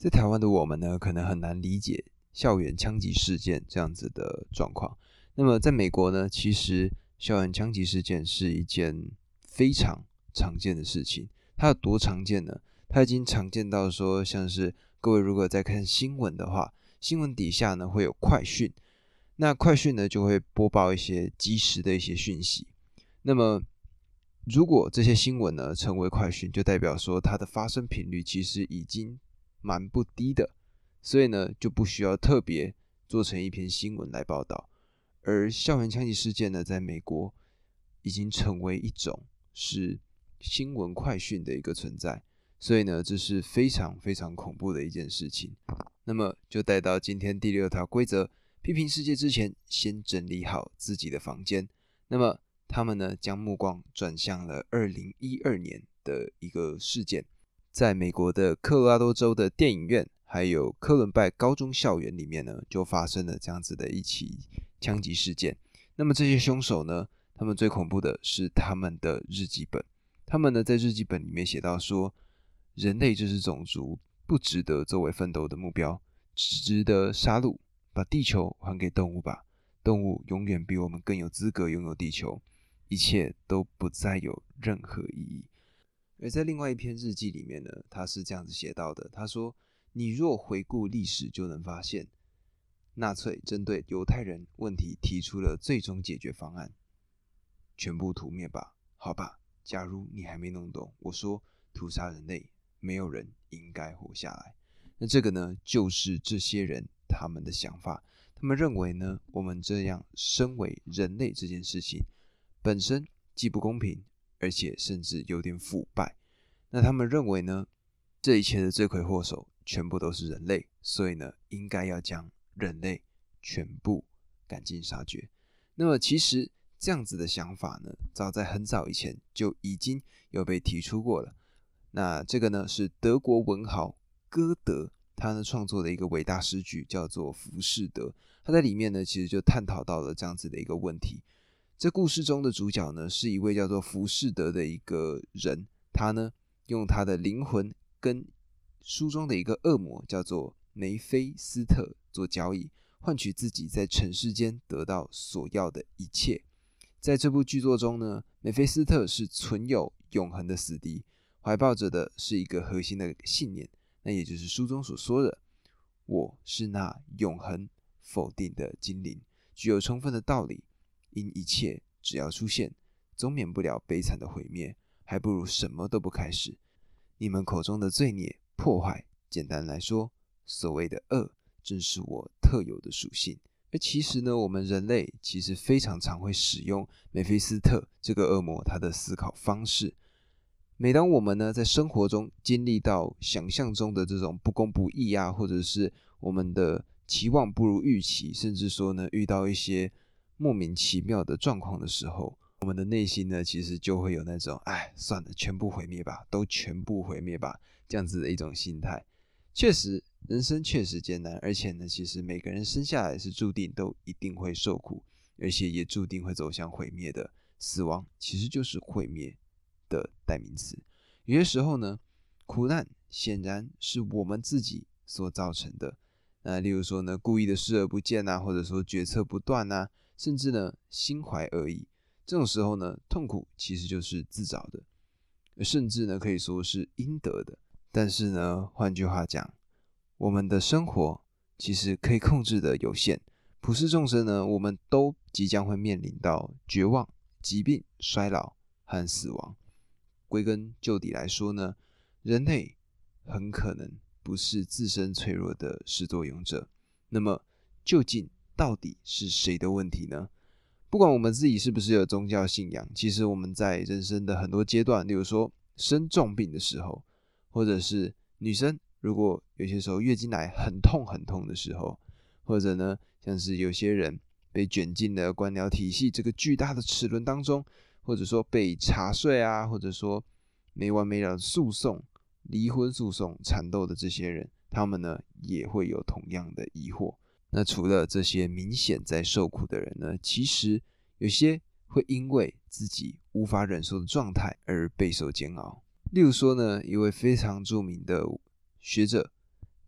在台湾的我们呢，可能很难理解校园枪击事件这样子的状况。那么在美国呢，其实校园枪击事件是一件非常常见的事情。它有多常见呢？它已经常见到说，像是各位如果在看新闻的话，新闻底下呢会有快讯，那快讯呢就会播报一些即时的一些讯息。那么如果这些新闻呢成为快讯，就代表说它的发生频率其实已经。蛮不低的，所以呢就不需要特别做成一篇新闻来报道。而校园枪击事件呢，在美国已经成为一种是新闻快讯的一个存在，所以呢这是非常非常恐怖的一件事情。那么就带到今天第六条规则：批评世界之前，先整理好自己的房间。那么他们呢将目光转向了二零一二年的一个事件。在美国的科罗拉多州的电影院，还有科伦拜高中校园里面呢，就发生了这样子的一起枪击事件。那么这些凶手呢，他们最恐怖的是他们的日记本。他们呢在日记本里面写到说，人类这是种族，不值得作为奋斗的目标，只值得杀戮。把地球还给动物吧，动物永远比我们更有资格拥有地球。一切都不再有任何意义。而在另外一篇日记里面呢，他是这样子写到的：他说，你若回顾历史，就能发现，纳粹针对犹太人问题提出了最终解决方案，全部屠灭吧，好吧。假如你还没弄懂，我说屠杀人类，没有人应该活下来。那这个呢，就是这些人他们的想法。他们认为呢，我们这样身为人类这件事情本身既不公平。而且甚至有点腐败。那他们认为呢？这一切的罪魁祸首全部都是人类，所以呢，应该要将人类全部赶尽杀绝。那么，其实这样子的想法呢，早在很早以前就已经有被提出过了。那这个呢，是德国文豪歌德他呢创作的一个伟大诗句，叫做《浮士德》。他在里面呢，其实就探讨到了这样子的一个问题。这故事中的主角呢，是一位叫做浮士德的一个人。他呢，用他的灵魂跟书中的一个恶魔叫做梅菲斯特做交易，换取自己在尘世间得到所要的一切。在这部剧作中呢，梅菲斯特是存有永恒的死敌，怀抱着的是一个核心的信念，那也就是书中所说的：“我是那永恒否定的精灵，具有充分的道理。”因一切只要出现，总免不了悲惨的毁灭，还不如什么都不开始。你们口中的罪孽、破坏，简单来说，所谓的恶，正是我特有的属性。而其实呢，我们人类其实非常常会使用梅菲斯特这个恶魔他的思考方式。每当我们呢在生活中经历到想象中的这种不公不义啊，或者是我们的期望不如预期，甚至说呢遇到一些。莫名其妙的状况的时候，我们的内心呢，其实就会有那种，哎，算了，全部毁灭吧，都全部毁灭吧，这样子的一种心态。确实，人生确实艰难，而且呢，其实每个人生下来是注定都一定会受苦，而且也注定会走向毁灭的。死亡其实就是毁灭的代名词。有些时候呢，苦难显然是我们自己所造成的。那例如说呢，故意的视而不见啊，或者说决策不断啊。甚至呢，心怀恶意，这种时候呢，痛苦其实就是自找的，甚至呢，可以说是应得的。但是呢，换句话讲，我们的生活其实可以控制的有限。普世众生呢，我们都即将会面临到绝望、疾病、衰老和死亡。归根究底来说呢，人类很可能不是自身脆弱的始作俑者。那么，究竟？到底是谁的问题呢？不管我们自己是不是有宗教信仰，其实我们在人生的很多阶段，例如说生重病的时候，或者是女生如果有些时候月经来很痛很痛的时候，或者呢，像是有些人被卷进了官僚体系这个巨大的齿轮当中，或者说被查税啊，或者说没完没了的诉讼、离婚诉讼缠斗的这些人，他们呢也会有同样的疑惑。那除了这些明显在受苦的人呢，其实有些会因为自己无法忍受的状态而备受煎熬。例如说呢，一位非常著名的学者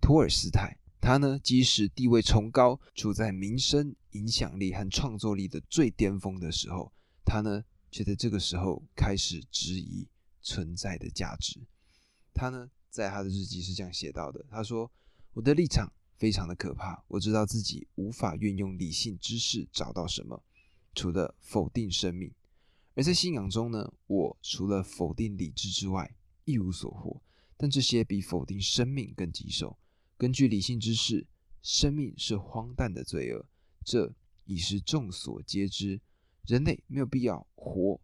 托尔斯泰，他呢即使地位崇高，处在名声、影响力和创作力的最巅峰的时候，他呢却在这个时候开始质疑存在的价值。他呢在他的日记是这样写到的：他说，我的立场非常的可怕，我知道自己无法运用理性知识找到什么，除了否定生命。而在信仰中呢，我除了否定理智之外一无所获。但这些比否定生命更棘手。根据理性知识，生命是荒诞的罪恶，这已是众所皆知。人类没有必要活，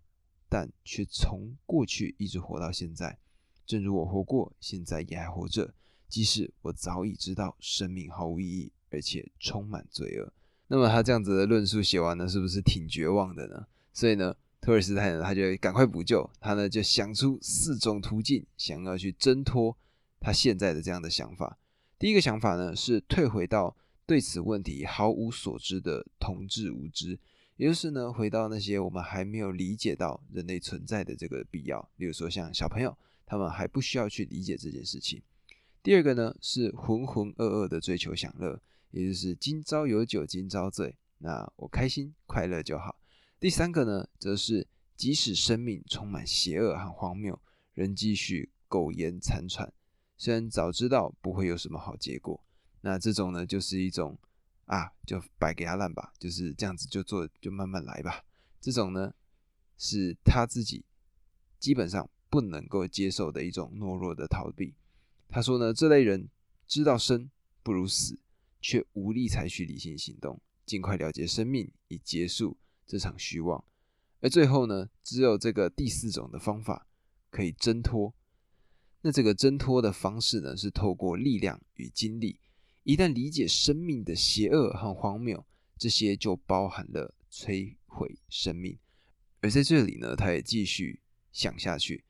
但却从过去一直活到现在。正如我活过，现在也还活着，即使我早已知道生命毫无意义，而且充满罪恶。那么他这样子的论述写完呢，是不是挺绝望的呢？所以呢？托尔斯泰呢，他就赶快补救，他呢就想出四种途径，想要去挣脱他现在的这样的想法。第一个想法呢是退回到对此问题毫无所知的同志无知，也就是呢回到那些我们还没有理解到人类存在的这个必要，例如说像小朋友，他们还不需要去理解这件事情。第二个呢是浑浑噩噩的追求享乐，也就是今朝有酒今朝醉，那我开心快乐就好。第三个呢，则是即使生命充满邪恶和荒谬，仍继续苟延残喘。虽然早知道不会有什么好结果，那这种呢，就是一种啊，就摆给他烂吧，就是这样子就做，就慢慢来吧。这种呢，是他自己基本上不能够接受的一种懦弱的逃避。他说呢，这类人知道生不如死，却无力采取理性行动，尽快了结生命，以结束。这场虚妄，而最后呢，只有这个第四种的方法可以挣脱。那这个挣脱的方式呢，是透过力量与精力。一旦理解生命的邪恶和荒谬，这些就包含了摧毁生命。而在这里呢，他也继续想下去：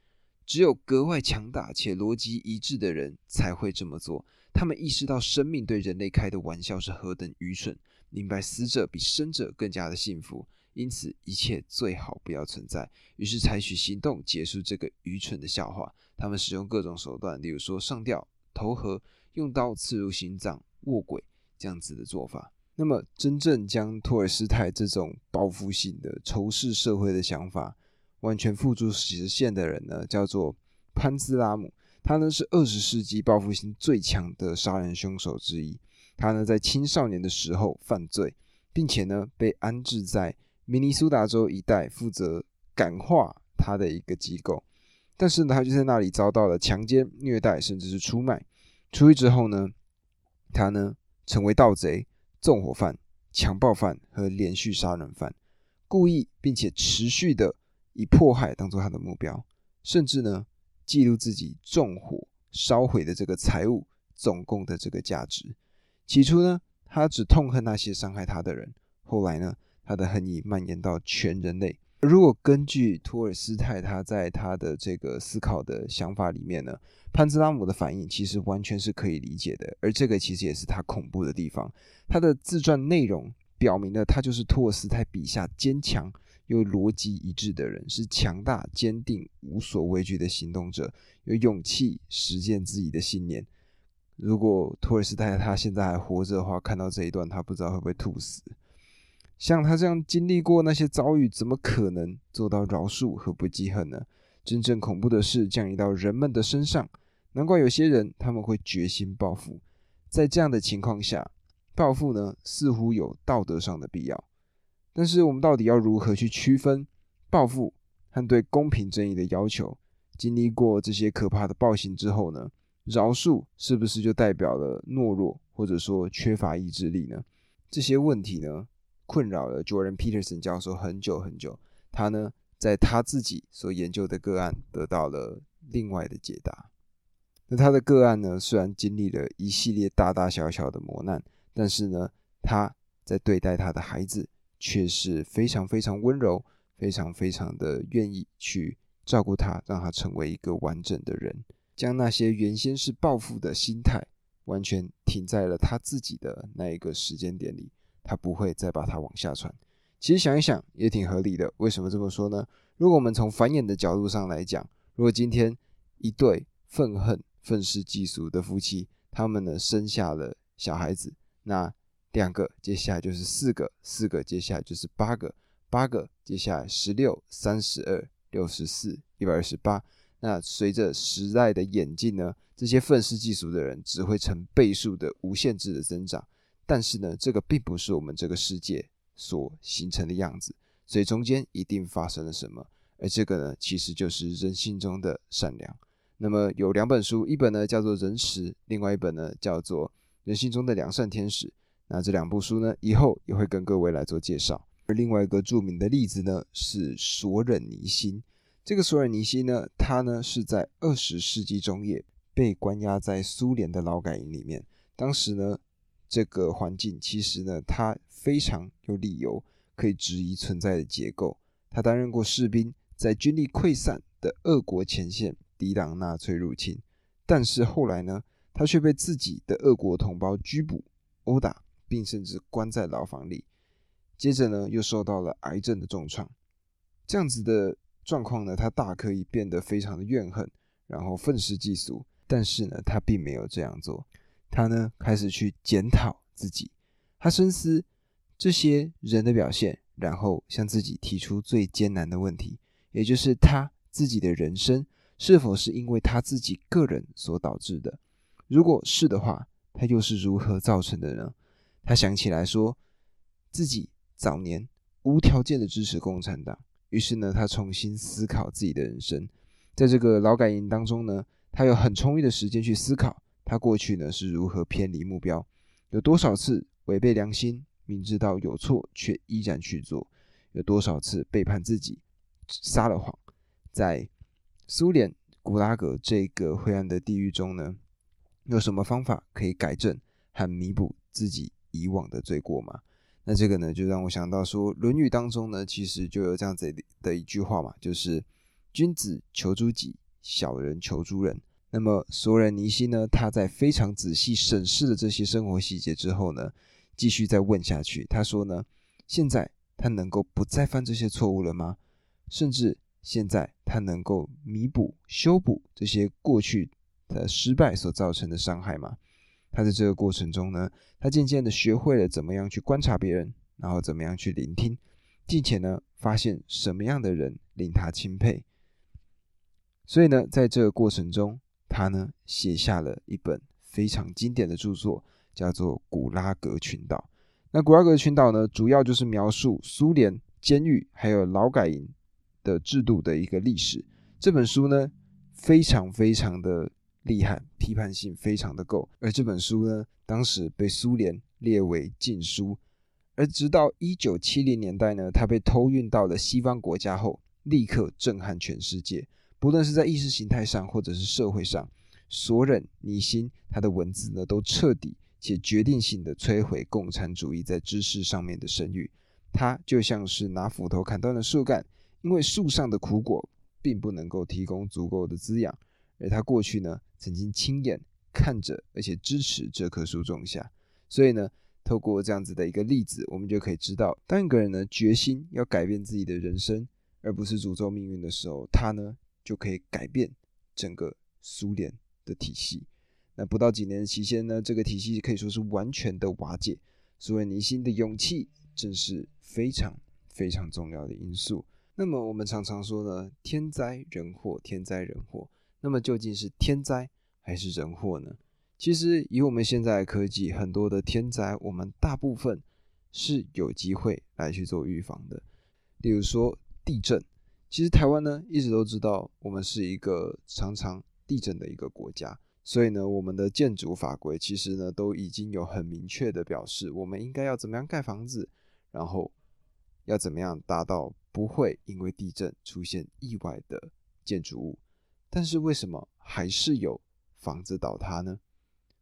只有格外强大且逻辑一致的人才会这么做。他们意识到生命对人类开的玩笑是何等愚蠢，明白死者比生者更加的幸福。因此，一切最好不要存在。于是，采取行动结束这个愚蠢的笑话。他们使用各种手段，例如说上吊、投河、用刀刺入心脏、卧轨这样子的做法。那么，真正将托尔斯泰这种报复性的仇视社会的想法完全付诸实现的人呢，叫做潘兹拉姆。他呢是二十世纪报复性最强的杀人凶手之一。他呢在青少年的时候犯罪，并且呢被安置在。明尼苏达州一带负责感化他的一个机构，但是呢，他就在那里遭到了强奸、虐待，甚至是出卖。出狱之后呢，他呢成为盗贼、纵火犯、强暴犯和连续杀人犯，故意并且持续的以迫害当做他的目标，甚至呢记录自己纵火烧毁的这个财物总共的这个价值。起初呢，他只痛恨那些伤害他的人，后来呢。他的恨意蔓延到全人类。如果根据托尔斯泰他在他的这个思考的想法里面呢，潘兹拉姆的反应其实完全是可以理解的。而这个其实也是他恐怖的地方。他的自传内容表明了他就是托尔斯泰笔下坚强又逻辑一致的人，是强大、坚定、无所畏惧的行动者，有勇气实践自己的信念。如果托尔斯泰他现在还活着的话，看到这一段，他不知道会不会吐死。像他这样经历过那些遭遇，怎么可能做到饶恕和不记恨呢？真正恐怖的事降临到人们的身上，难怪有些人他们会决心报复。在这样的情况下，报复呢似乎有道德上的必要。但是我们到底要如何去区分报复和对公平正义的要求？经历过这些可怕的暴行之后呢，饶恕是不是就代表了懦弱，或者说缺乏意志力呢？这些问题呢？困扰了 Jordan Peterson 教授很久很久，他呢在他自己所研究的个案得到了另外的解答。那他的个案呢，虽然经历了一系列大大小小的磨难，但是呢，他在对待他的孩子却是非常非常温柔，非常非常的愿意去照顾他，让他成为一个完整的人，将那些原先是报复的心态，完全停在了他自己的那一个时间点里。他不会再把它往下传。其实想一想也挺合理的。为什么这么说呢？如果我们从繁衍的角度上来讲，如果今天一对愤恨、愤世嫉俗的夫妻，他们呢生下了小孩子，那两个接下来就是四个，四个接下来就是八个，八个接下来十六、三十二、六十四、一百二十八。那随着时代的演进呢，这些愤世嫉俗的人只会成倍数的无限制的增长。但是呢，这个并不是我们这个世界所形成的样子，所以中间一定发生了什么。而这个呢，其实就是人性中的善良。那么有两本书，一本呢叫做《仁慈》，另外一本呢叫做《人性中的良善天使》。那这两部书呢，以后也会跟各位来做介绍。而另外一个著名的例子呢，是索忍尼辛。这个索尔尼西呢，他呢是在二十世纪中叶被关押在苏联的劳改营里面。当时呢，这个环境其实呢，他非常有理由可以质疑存在的结构。他担任过士兵，在军力溃散的俄国前线抵挡纳粹入侵，但是后来呢，他却被自己的俄国同胞拘捕、殴打，并甚至关在牢房里。接着呢，又受到了癌症的重创，这样子的。状况呢，他大可以变得非常的怨恨，然后愤世嫉俗。但是呢，他并没有这样做。他呢，开始去检讨自己，他深思这些人的表现，然后向自己提出最艰难的问题，也就是他自己的人生是否是因为他自己个人所导致的？如果是的话，他又是如何造成的呢？他想起来说，自己早年无条件的支持共产党。于是呢，他重新思考自己的人生，在这个劳改营当中呢，他有很充裕的时间去思考他过去呢是如何偏离目标，有多少次违背良心，明知道有错却依然去做，有多少次背叛自己，撒了谎，在苏联古拉格这个灰暗的地狱中呢，有什么方法可以改正和弥补自己以往的罪过吗？那这个呢，就让我想到说，《论语》当中呢，其实就有这样子的一句话嘛，就是“君子求诸己，小人求诸人”。那么索尔尼希呢，他在非常仔细审视了这些生活细节之后呢，继续再问下去。他说呢，现在他能够不再犯这些错误了吗？甚至现在他能够弥补、修补这些过去的失败所造成的伤害吗？他在这个过程中呢，他渐渐的学会了怎么样去观察别人，然后怎么样去聆听，并且呢，发现什么样的人令他钦佩。所以呢，在这个过程中，他呢写下了一本非常经典的著作，叫做《古拉格群岛》。那古拉格群岛呢，主要就是描述苏联监狱还有劳改营的制度的一个历史。这本书呢，非常非常的。厉害，批判性非常的够。而这本书呢，当时被苏联列为禁书。而直到一九七零年代呢，它被偷运到了西方国家后，立刻震撼全世界。不论是在意识形态上，或者是社会上，索忍尼辛他的文字呢，都彻底且决定性的摧毁共产主义在知识上面的声誉。他就像是拿斧头砍断了树干，因为树上的苦果并不能够提供足够的滋养。而他过去呢，曾经亲眼看着，而且支持这棵树种下。所以呢，透过这样子的一个例子，我们就可以知道，当一个人呢决心要改变自己的人生，而不是诅咒命运的时候，他呢就可以改变整个苏联的体系。那不到几年的期间呢，这个体系可以说是完全的瓦解。所以，尼心的勇气正是非常非常重要的因素。那么，我们常常说呢，天灾人祸，天灾人祸。那么究竟是天灾还是人祸呢？其实以我们现在的科技，很多的天灾，我们大部分是有机会来去做预防的。例如说地震，其实台湾呢一直都知道，我们是一个常常地震的一个国家，所以呢，我们的建筑法规其实呢都已经有很明确的表示，我们应该要怎么样盖房子，然后要怎么样达到不会因为地震出现意外的建筑物。但是为什么还是有房子倒塌呢？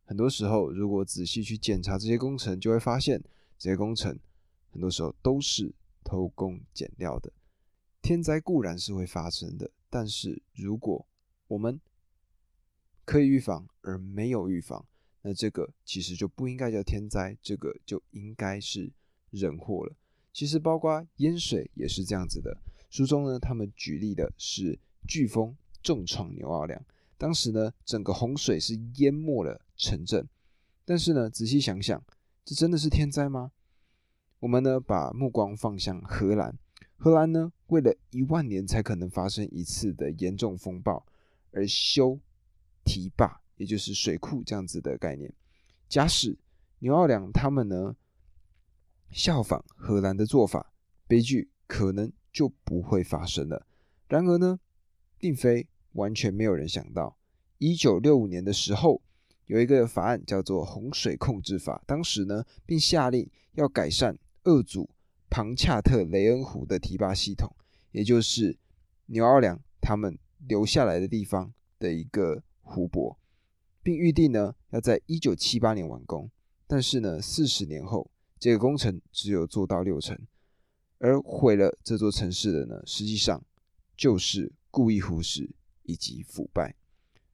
很多时候，如果仔细去检查这些工程，就会发现这些工程很多时候都是偷工减料的。天灾固然是会发生的，但是如果我们可以预防而没有预防，那这个其实就不应该叫天灾，这个就应该是人祸了。其实包括淹水也是这样子的。书中呢，他们举例的是飓风。重创牛奥良，当时呢，整个洪水是淹没了城镇。但是呢，仔细想想，这真的是天灾吗？我们呢，把目光放向荷兰。荷兰呢，为了一万年才可能发生一次的严重风暴而修堤坝，也就是水库这样子的概念。假使牛奥良他们呢效仿荷兰的做法，悲剧可能就不会发生了。然而呢，并非完全没有人想到，一九六五年的时候。有一个法案叫做《洪水控制法》，当时呢，并下令要改善二组庞恰特雷恩湖的堤坝系统，也就是牛奥良他们留下来的地方的一个湖泊，并预定呢要在一九七八年完工。但是呢，四十年后，这个工程只有做到六成，而毁了这座城市的呢，实际上就是故意忽视以及腐败。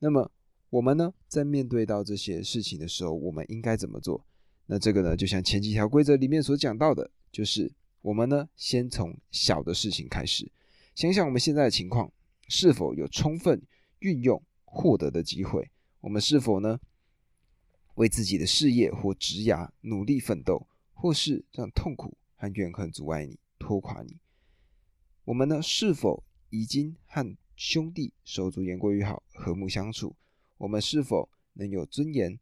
那么。我们呢，在面对到这些事情的时候，我们应该怎么做？那这个呢，就像前几条规则里面所讲到的，就是我们呢，先从小的事情开始，想想我们现在的情况是否有充分运用获得的机会？我们是否呢，为自己的事业或职涯努力奋斗，或是让痛苦和怨恨阻碍你、拖垮你？我们呢，是否已经和兄弟手足言过于好，和睦相处？我们是否能有尊严、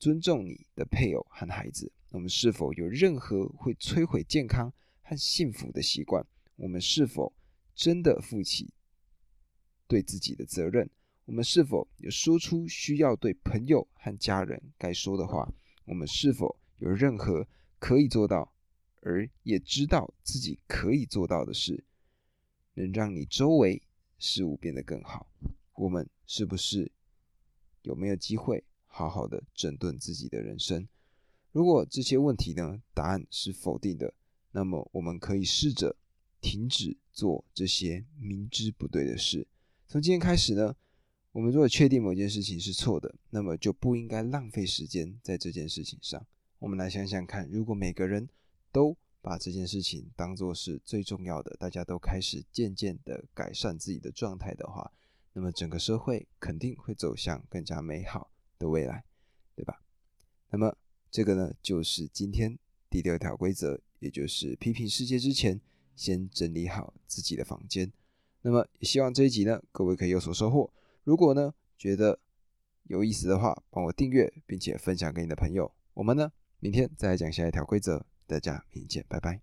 尊重你的配偶和孩子？我们是否有任何会摧毁健康和幸福的习惯？我们是否真的负起对自己的责任？我们是否有说出需要对朋友和家人该说的话？我们是否有任何可以做到，而也知道自己可以做到的事，能让你周围事物变得更好？我们是不是？有没有机会好好的整顿自己的人生？如果这些问题呢，答案是否定的，那么我们可以试着停止做这些明知不对的事。从今天开始呢，我们如果确定某件事情是错的，那么就不应该浪费时间在这件事情上。我们来想想看，如果每个人都把这件事情当做是最重要的，大家都开始渐渐的改善自己的状态的话。那么整个社会肯定会走向更加美好的未来，对吧？那么这个呢，就是今天第六条规则，也就是批评世界之前，先整理好自己的房间。那么也希望这一集呢，各位可以有所收获。如果呢觉得有意思的话，帮我订阅，并且分享给你的朋友。我们呢明天再来讲下一条规则，大家明天见，拜拜。